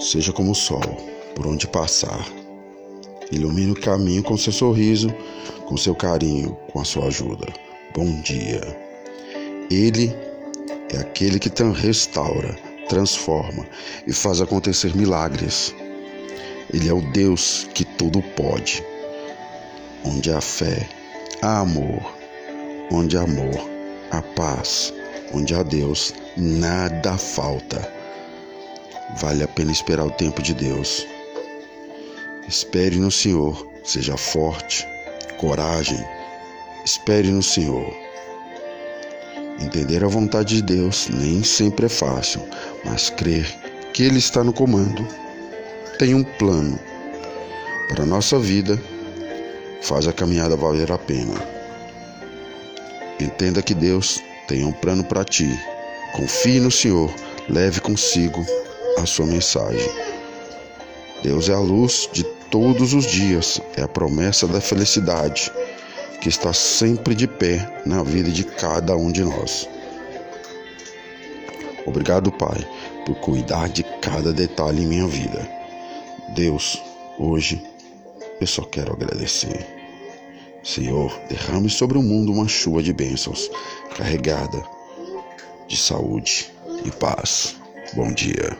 Seja como o sol, por onde passar. Ilumine o caminho com seu sorriso, com seu carinho, com a sua ajuda. Bom dia. Ele é aquele que restaura, transforma e faz acontecer milagres. Ele é o Deus que tudo pode. Onde há fé, há amor. Onde há amor, há paz. Onde há Deus, nada falta. Vale a pena esperar o tempo de Deus. Espere no Senhor, seja forte, coragem. Espere no Senhor. Entender a vontade de Deus nem sempre é fácil, mas crer que Ele está no comando, tem um plano para a nossa vida, faz a caminhada valer a pena. Entenda que Deus tem um plano para ti. Confie no Senhor, leve consigo a sua mensagem. Deus é a luz de todos os dias, é a promessa da felicidade que está sempre de pé na vida de cada um de nós. Obrigado, Pai, por cuidar de cada detalhe em minha vida. Deus, hoje eu só quero agradecer. Senhor, derrame sobre o mundo uma chuva de bênçãos, carregada de saúde e paz. Bom dia.